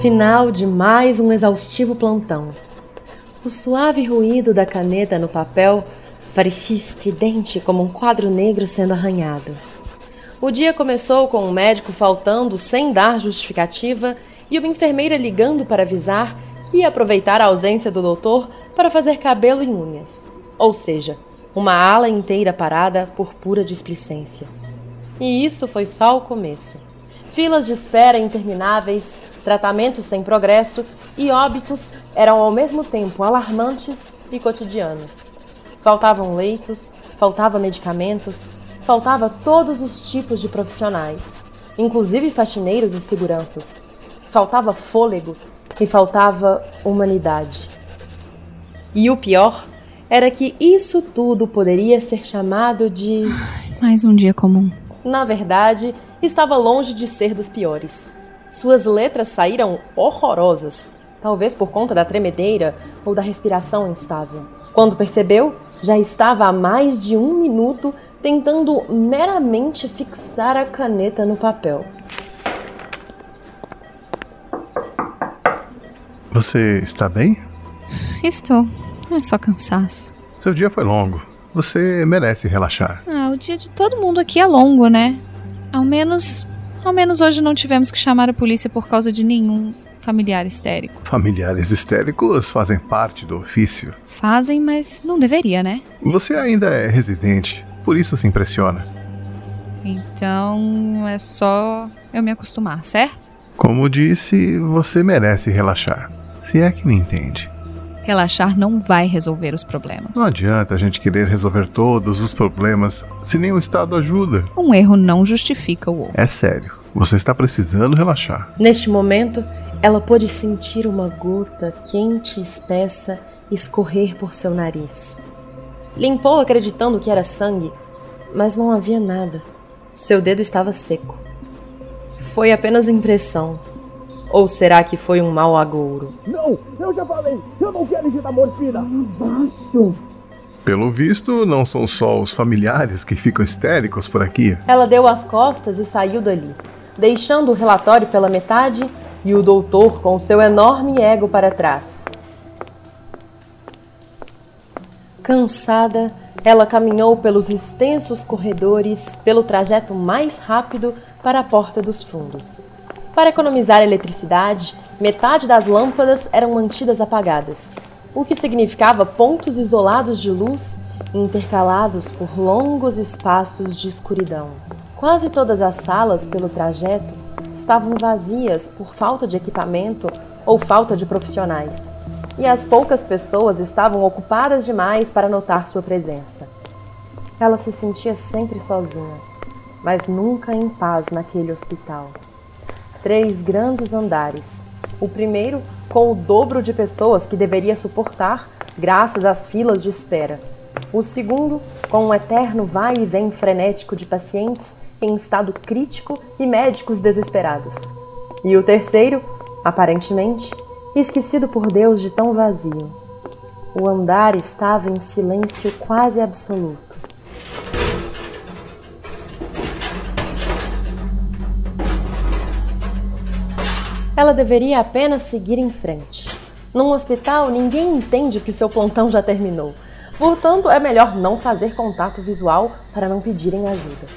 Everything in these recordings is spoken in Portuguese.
Final de mais um exaustivo plantão. O suave ruído da caneta no papel parecia estridente como um quadro negro sendo arranhado. O dia começou com o um médico faltando sem dar justificativa e uma enfermeira ligando para avisar que ia aproveitar a ausência do doutor para fazer cabelo e unhas. Ou seja, uma ala inteira parada por pura displicência. E isso foi só o começo. Filas de espera intermináveis, tratamentos sem progresso e óbitos eram ao mesmo tempo alarmantes e cotidianos. Faltavam leitos, faltava medicamentos, faltava todos os tipos de profissionais, inclusive faxineiros e seguranças. Faltava fôlego e faltava humanidade. E o pior era que isso tudo poderia ser chamado de. Mais um dia comum. Na verdade, estava longe de ser dos piores. Suas letras saíram horrorosas, talvez por conta da tremedeira ou da respiração instável. Quando percebeu, já estava há mais de um minuto tentando meramente fixar a caneta no papel. Você está bem? Estou. É só cansaço. Seu dia foi longo. Você merece relaxar. Ah, o dia de todo mundo aqui é longo, né? Ao menos. Ao menos hoje não tivemos que chamar a polícia por causa de nenhum familiar histérico. Familiares histéricos fazem parte do ofício. Fazem, mas não deveria, né? Você ainda é residente, por isso se impressiona. Então é só eu me acostumar, certo? Como disse, você merece relaxar. Se é que me entende. Relaxar não vai resolver os problemas. Não adianta a gente querer resolver todos os problemas se nem o Estado ajuda. Um erro não justifica o outro. É sério. Você está precisando relaxar. Neste momento, ela pôde sentir uma gota quente e espessa escorrer por seu nariz. Limpou acreditando que era sangue, mas não havia nada. Seu dedo estava seco. Foi apenas impressão. Ou será que foi um mau agouro? Não, eu já falei, eu não quero injetar morfina. Baixo. Pelo visto, não são só os familiares que ficam histéricos por aqui. Ela deu as costas e saiu dali, deixando o relatório pela metade e o doutor com seu enorme ego para trás. Cansada, ela caminhou pelos extensos corredores, pelo trajeto mais rápido para a porta dos fundos. Para economizar eletricidade, metade das lâmpadas eram mantidas apagadas, o que significava pontos isolados de luz intercalados por longos espaços de escuridão. Quase todas as salas pelo trajeto estavam vazias por falta de equipamento ou falta de profissionais, e as poucas pessoas estavam ocupadas demais para notar sua presença. Ela se sentia sempre sozinha, mas nunca em paz naquele hospital três grandes andares. O primeiro com o dobro de pessoas que deveria suportar graças às filas de espera. O segundo com um eterno vai e vem frenético de pacientes em estado crítico e médicos desesperados. E o terceiro, aparentemente, esquecido por Deus de tão vazio. O andar estava em silêncio quase absoluto. Ela deveria apenas seguir em frente. Num hospital, ninguém entende que o seu plantão já terminou. Portanto, é melhor não fazer contato visual para não pedirem ajuda.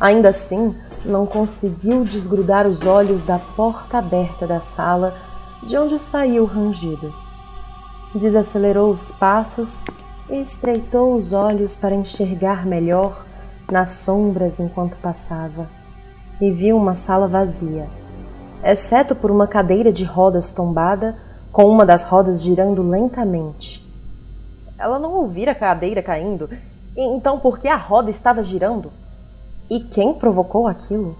Ainda assim, não conseguiu desgrudar os olhos da porta aberta da sala de onde saiu o rangido. Desacelerou os passos e estreitou os olhos para enxergar melhor nas sombras enquanto passava. E viu uma sala vazia exceto por uma cadeira de rodas tombada, com uma das rodas girando lentamente. Ela não ouvira a cadeira caindo, então por que a roda estava girando? E quem provocou aquilo?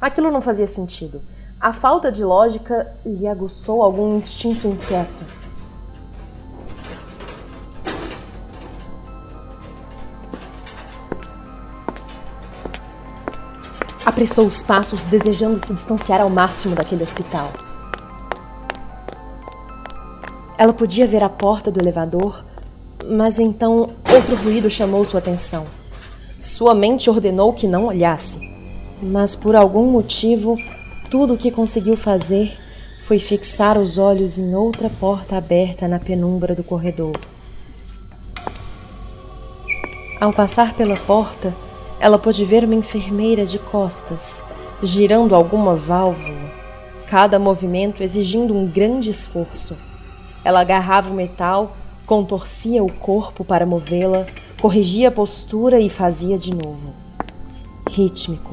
Aquilo não fazia sentido. A falta de lógica lhe aguçou algum instinto inquieto. Apressou os passos, desejando se distanciar ao máximo daquele hospital. Ela podia ver a porta do elevador, mas então outro ruído chamou sua atenção. Sua mente ordenou que não olhasse, mas por algum motivo, tudo o que conseguiu fazer foi fixar os olhos em outra porta aberta na penumbra do corredor. Ao passar pela porta, ela pôde ver uma enfermeira de costas, girando alguma válvula, cada movimento exigindo um grande esforço. Ela agarrava o metal, contorcia o corpo para movê-la, corrigia a postura e fazia de novo. Rítmico,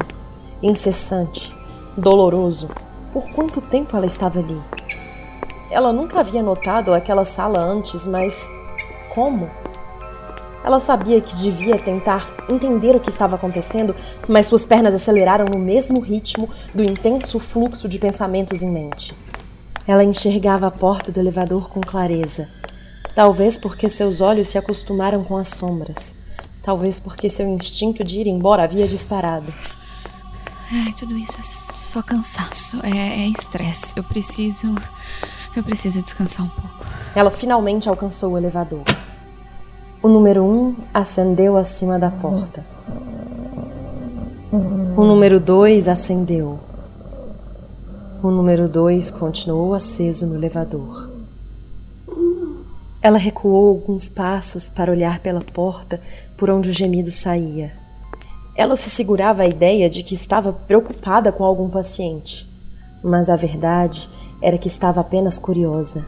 incessante, doloroso. Por quanto tempo ela estava ali? Ela nunca havia notado aquela sala antes, mas como? Ela sabia que devia tentar entender o que estava acontecendo, mas suas pernas aceleraram no mesmo ritmo do intenso fluxo de pensamentos em mente. Ela enxergava a porta do elevador com clareza. Talvez porque seus olhos se acostumaram com as sombras. Talvez porque seu instinto de ir embora havia disparado. Ai, tudo isso é só cansaço, é estresse. É eu preciso. Eu preciso descansar um pouco. Ela finalmente alcançou o elevador. O número um acendeu acima da porta. O número dois acendeu. O número dois continuou aceso no elevador. Ela recuou alguns passos para olhar pela porta por onde o gemido saía. Ela se segurava à ideia de que estava preocupada com algum paciente, mas a verdade era que estava apenas curiosa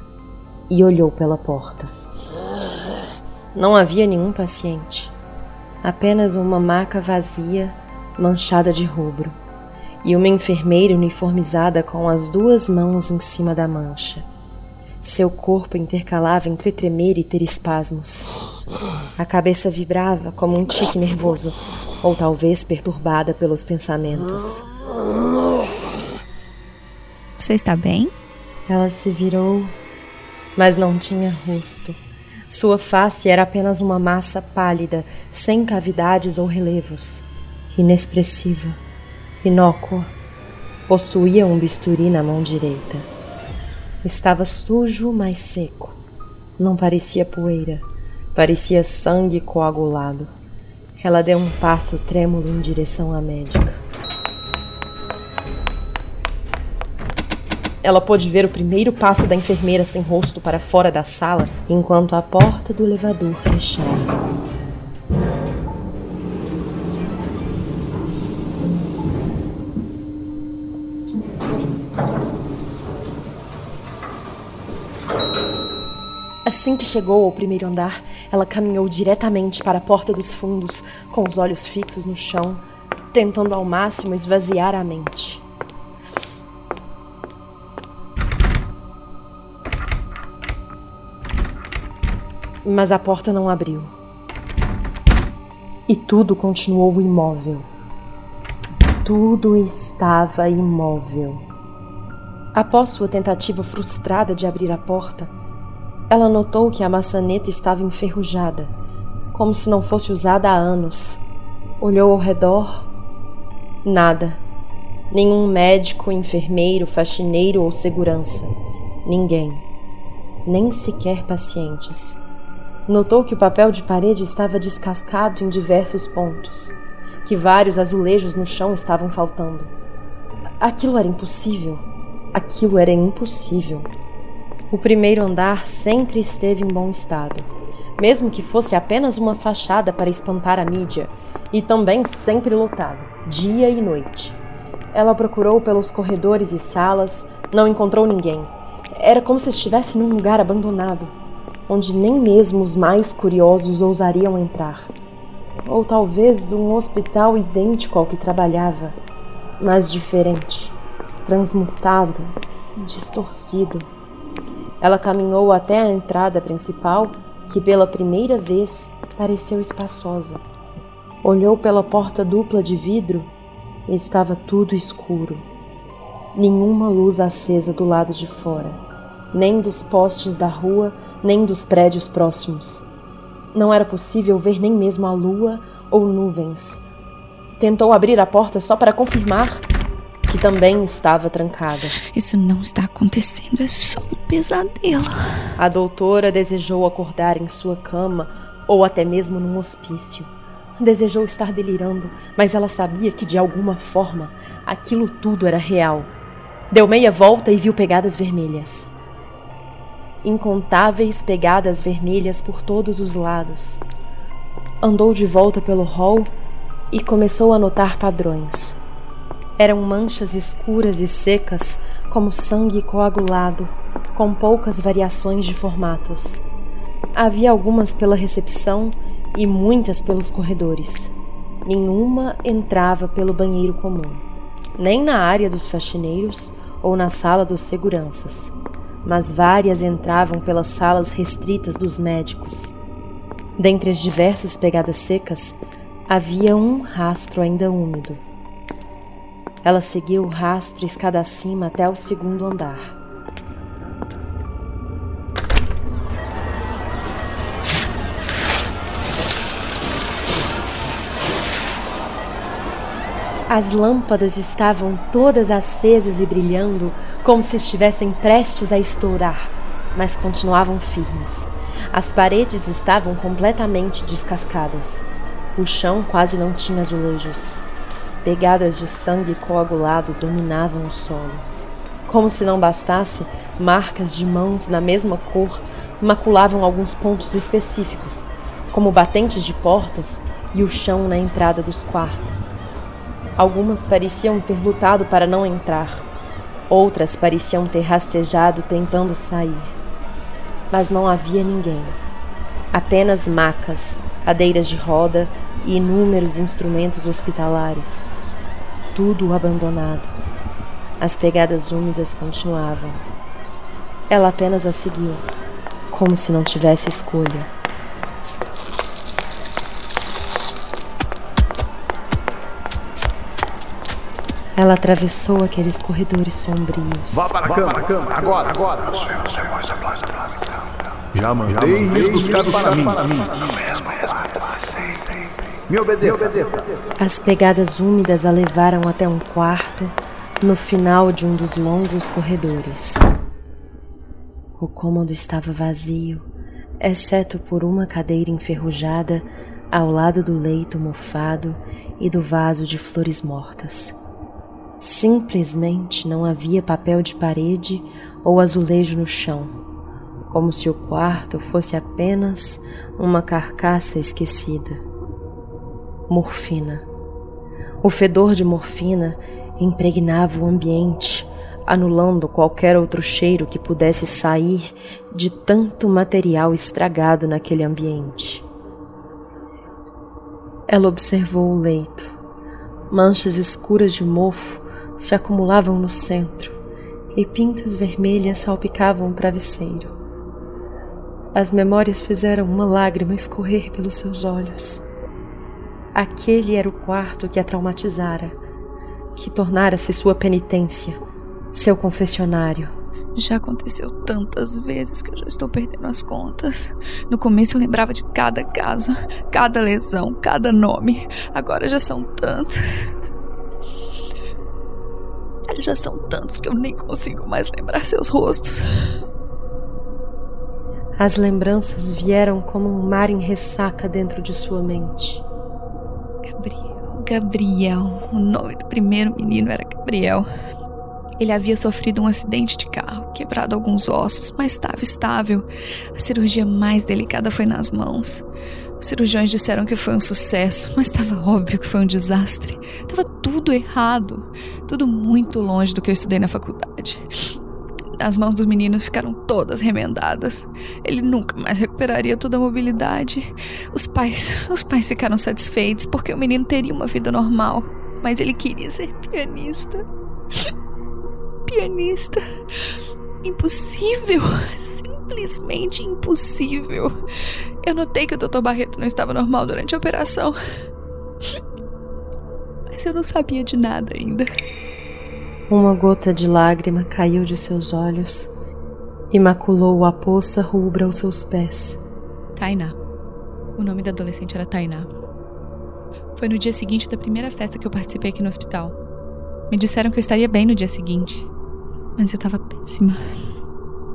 e olhou pela porta. Não havia nenhum paciente, apenas uma maca vazia, manchada de rubro, e uma enfermeira uniformizada com as duas mãos em cima da mancha. Seu corpo intercalava entre tremer e ter espasmos. A cabeça vibrava como um tique nervoso, ou talvez perturbada pelos pensamentos. Você está bem? Ela se virou, mas não tinha rosto. Sua face era apenas uma massa pálida, sem cavidades ou relevos. Inexpressiva, inócua. Possuía um bisturi na mão direita. Estava sujo, mas seco. Não parecia poeira, parecia sangue coagulado. Ela deu um passo trêmulo em direção à médica. Ela pôde ver o primeiro passo da enfermeira sem rosto para fora da sala, enquanto a porta do elevador fechava. Assim que chegou ao primeiro andar, ela caminhou diretamente para a porta dos fundos, com os olhos fixos no chão, tentando ao máximo esvaziar a mente. Mas a porta não abriu. E tudo continuou imóvel. Tudo estava imóvel. Após sua tentativa frustrada de abrir a porta, ela notou que a maçaneta estava enferrujada, como se não fosse usada há anos. Olhou ao redor. Nada. Nenhum médico, enfermeiro, faxineiro ou segurança. Ninguém. Nem sequer pacientes. Notou que o papel de parede estava descascado em diversos pontos, que vários azulejos no chão estavam faltando. Aquilo era impossível. Aquilo era impossível. O primeiro andar sempre esteve em bom estado, mesmo que fosse apenas uma fachada para espantar a mídia, e também sempre lotado, dia e noite. Ela procurou pelos corredores e salas, não encontrou ninguém. Era como se estivesse num lugar abandonado onde nem mesmo os mais curiosos ousariam entrar. Ou talvez um hospital idêntico ao que trabalhava, mas diferente, transmutado, distorcido. Ela caminhou até a entrada principal, que pela primeira vez pareceu espaçosa. Olhou pela porta dupla de vidro e estava tudo escuro. Nenhuma luz acesa do lado de fora nem dos postes da rua, nem dos prédios próximos. Não era possível ver nem mesmo a lua ou nuvens. Tentou abrir a porta só para confirmar que também estava trancada. Isso não está acontecendo, é só um pesadelo. A doutora desejou acordar em sua cama ou até mesmo num hospício. Desejou estar delirando, mas ela sabia que de alguma forma aquilo tudo era real Deu meia volta e viu pegadas vermelhas. Incontáveis pegadas vermelhas por todos os lados. Andou de volta pelo hall e começou a notar padrões. Eram manchas escuras e secas, como sangue coagulado, com poucas variações de formatos. Havia algumas pela recepção e muitas pelos corredores. Nenhuma entrava pelo banheiro comum, nem na área dos faxineiros ou na sala dos seguranças, mas várias entravam pelas salas restritas dos médicos. Dentre as diversas pegadas secas, havia um rastro ainda úmido ela seguiu o rastro escada acima até o segundo andar. As lâmpadas estavam todas acesas e brilhando, como se estivessem prestes a estourar, mas continuavam firmes. As paredes estavam completamente descascadas. O chão quase não tinha azulejos. Pegadas de sangue coagulado dominavam o solo. Como se não bastasse, marcas de mãos na mesma cor maculavam alguns pontos específicos, como batentes de portas e o chão na entrada dos quartos. Algumas pareciam ter lutado para não entrar, outras pareciam ter rastejado tentando sair. Mas não havia ninguém. Apenas macas, cadeiras de roda e inúmeros instrumentos hospitalares tudo abandonado. As pegadas úmidas continuavam. Ela apenas a seguiu, como se não tivesse escolha. Ela atravessou aqueles corredores sombrios. Vá para a cama, cama, agora, agora. Já mandei isso para mim. Me obedeça. As pegadas úmidas a levaram até um quarto no final de um dos longos corredores. O cômodo estava vazio, exceto por uma cadeira enferrujada ao lado do leito mofado e do vaso de flores mortas. Simplesmente não havia papel de parede ou azulejo no chão, como se o quarto fosse apenas uma carcaça esquecida morfina. O fedor de morfina impregnava o ambiente, anulando qualquer outro cheiro que pudesse sair de tanto material estragado naquele ambiente. Ela observou o leito. Manchas escuras de mofo se acumulavam no centro e pintas vermelhas salpicavam o travesseiro. As memórias fizeram uma lágrima escorrer pelos seus olhos. Aquele era o quarto que a traumatizara, que tornara-se sua penitência, seu confessionário. Já aconteceu tantas vezes que eu já estou perdendo as contas. No começo eu lembrava de cada caso, cada lesão, cada nome. Agora já são tantos. Já são tantos que eu nem consigo mais lembrar seus rostos. As lembranças vieram como um mar em ressaca dentro de sua mente. Gabriel, Gabriel. O nome do primeiro menino era Gabriel. Ele havia sofrido um acidente de carro, quebrado alguns ossos, mas estava estável. A cirurgia mais delicada foi nas mãos. Os cirurgiões disseram que foi um sucesso, mas estava óbvio que foi um desastre. Estava tudo errado, tudo muito longe do que eu estudei na faculdade. As mãos do menino ficaram todas remendadas. Ele nunca mais recuperaria toda a mobilidade. Os pais, os pais ficaram satisfeitos porque o menino teria uma vida normal, mas ele queria ser pianista. Pianista. Impossível. Simplesmente impossível. Eu notei que o Dr. Barreto não estava normal durante a operação. Mas eu não sabia de nada ainda. Uma gota de lágrima caiu de seus olhos e maculou a poça rubra aos seus pés. Tainá. O nome da adolescente era Tainá. Foi no dia seguinte da primeira festa que eu participei aqui no hospital. Me disseram que eu estaria bem no dia seguinte, mas eu estava péssima.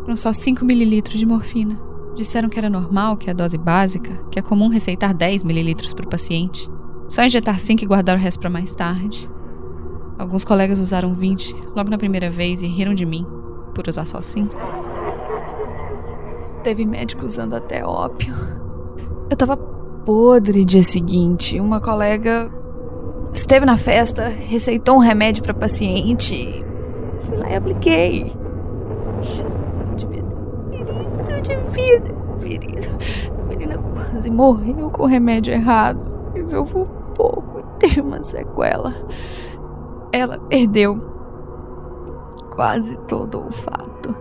Foram só 5 mililitros de morfina. Disseram que era normal, que é a dose básica, que é comum receitar 10 mililitros para o paciente. Só injetar 5 e guardar o resto para mais tarde. Alguns colegas usaram 20 logo na primeira vez e riram de mim por usar só 5. Teve médico usando até ópio. Eu tava podre dia seguinte. Uma colega esteve na festa, receitou um remédio para paciente. Fui lá e apliquei. Eu devia ter conferido, eu devia ter conferido. A menina quase morreu com o remédio errado. Viveu por pouco e teve uma sequela. Ela perdeu quase todo o olfato.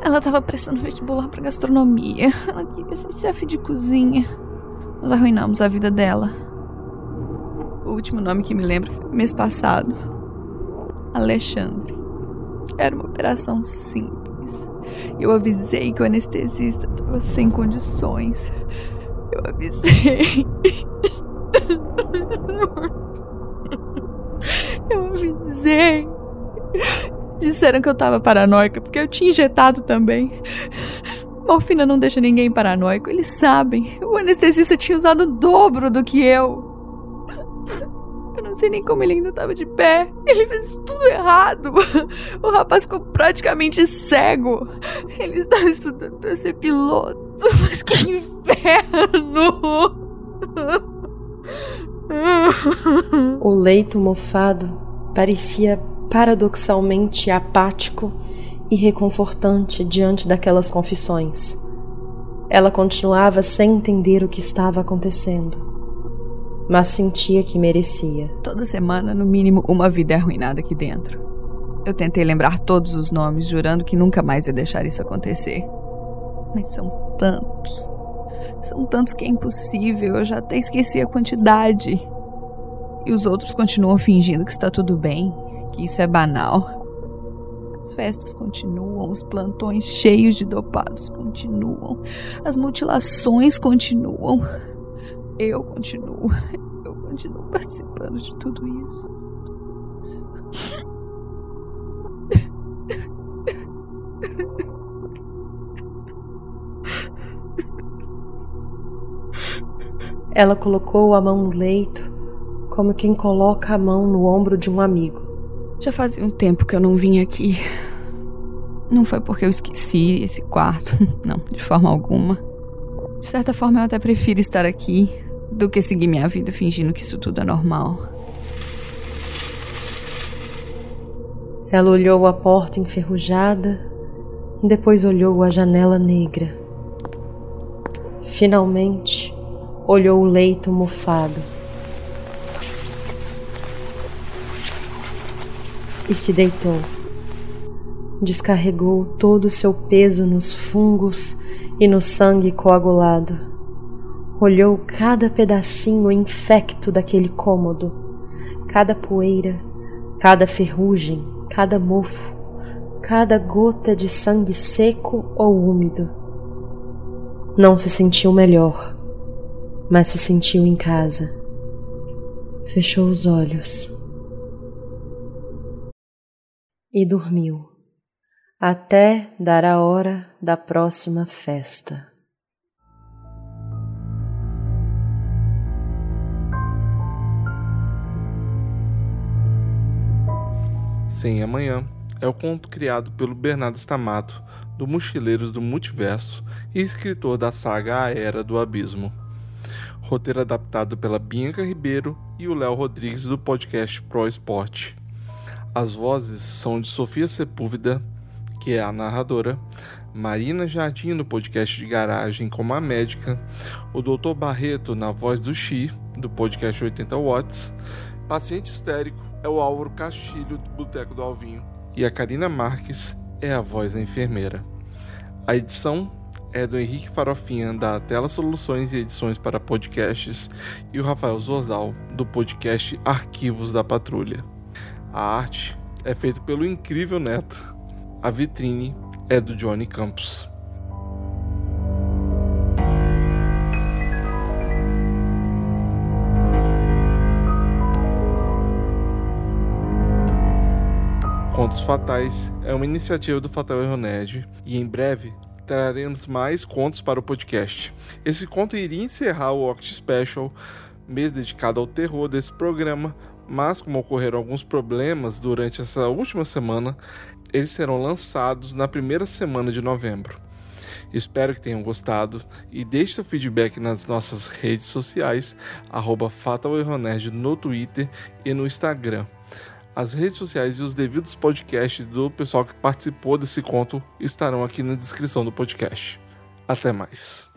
Ela estava prestando vestibular para gastronomia. Ela queria ser chefe de cozinha. Nós arruinamos a vida dela. O último nome que me lembro foi mês passado. Alexandre. Era uma operação simples. Eu avisei que o anestesista estava sem condições. Eu avisei. Eu avisei. Disseram que eu tava paranoica porque eu tinha injetado também. Morfina não deixa ninguém paranoico, eles sabem. O anestesista tinha usado o dobro do que eu. Sei nem como ele ainda tava de pé. Ele fez tudo errado. O rapaz ficou praticamente cego. Ele estava estudando para ser piloto. Mas que inferno! O leito mofado parecia paradoxalmente apático e reconfortante diante daquelas confissões. Ela continuava sem entender o que estava acontecendo, mas sentia que merecia. Toda semana, no mínimo, uma vida é arruinada aqui dentro. Eu tentei lembrar todos os nomes, jurando que nunca mais ia deixar isso acontecer. Mas são tantos. São tantos que é impossível, eu já até esqueci a quantidade. E os outros continuam fingindo que está tudo bem, que isso é banal. As festas continuam, os plantões cheios de dopados continuam, as mutilações continuam. Eu continuo, eu continuo participando de tudo isso. Ela colocou a mão no leito, como quem coloca a mão no ombro de um amigo. Já fazia um tempo que eu não vim aqui. Não foi porque eu esqueci esse quarto, não, de forma alguma. De certa forma, eu até prefiro estar aqui do que seguir minha vida fingindo que isso tudo é normal. Ela olhou a porta enferrujada, depois olhou a janela negra. Finalmente, olhou o leito mofado. E se deitou. Descarregou todo o seu peso nos fungos e no sangue coagulado. Olhou cada pedacinho infecto daquele cômodo, cada poeira, cada ferrugem, cada mofo, cada gota de sangue seco ou úmido. Não se sentiu melhor mas se sentiu em casa. Fechou os olhos e dormiu até dar a hora da próxima festa. Sem Amanhã é o conto criado pelo Bernardo Stamato, do Mochileiros do Multiverso e escritor da saga A Era do Abismo roteiro adaptado pela Bianca Ribeiro e o Léo Rodrigues do podcast Pro Esporte. As vozes são de Sofia Sepúlveda, que é a narradora, Marina Jardim no podcast de garagem como a médica, o Dr. Barreto na voz do Xi, do podcast 80 Watts, paciente histérico é o Álvaro Castilho do Boteco do Alvinho e a Karina Marques é a voz da enfermeira. A edição é do Henrique Farofinha, da Tela Soluções e Edições para Podcasts, e o Rafael Zorzal, do podcast Arquivos da Patrulha. A arte é feita pelo incrível Neto. A vitrine é do Johnny Campos. Contos Fatais é uma iniciativa do Fatal Erro Nerd e em breve traremos mais contos para o podcast. Esse conto iria encerrar o Oct Special, mês dedicado ao terror desse programa, mas como ocorreram alguns problemas durante essa última semana, eles serão lançados na primeira semana de novembro. Espero que tenham gostado e deixe seu feedback nas nossas redes sociais, arroba no Twitter e no Instagram. As redes sociais e os devidos podcasts do pessoal que participou desse conto estarão aqui na descrição do podcast. Até mais.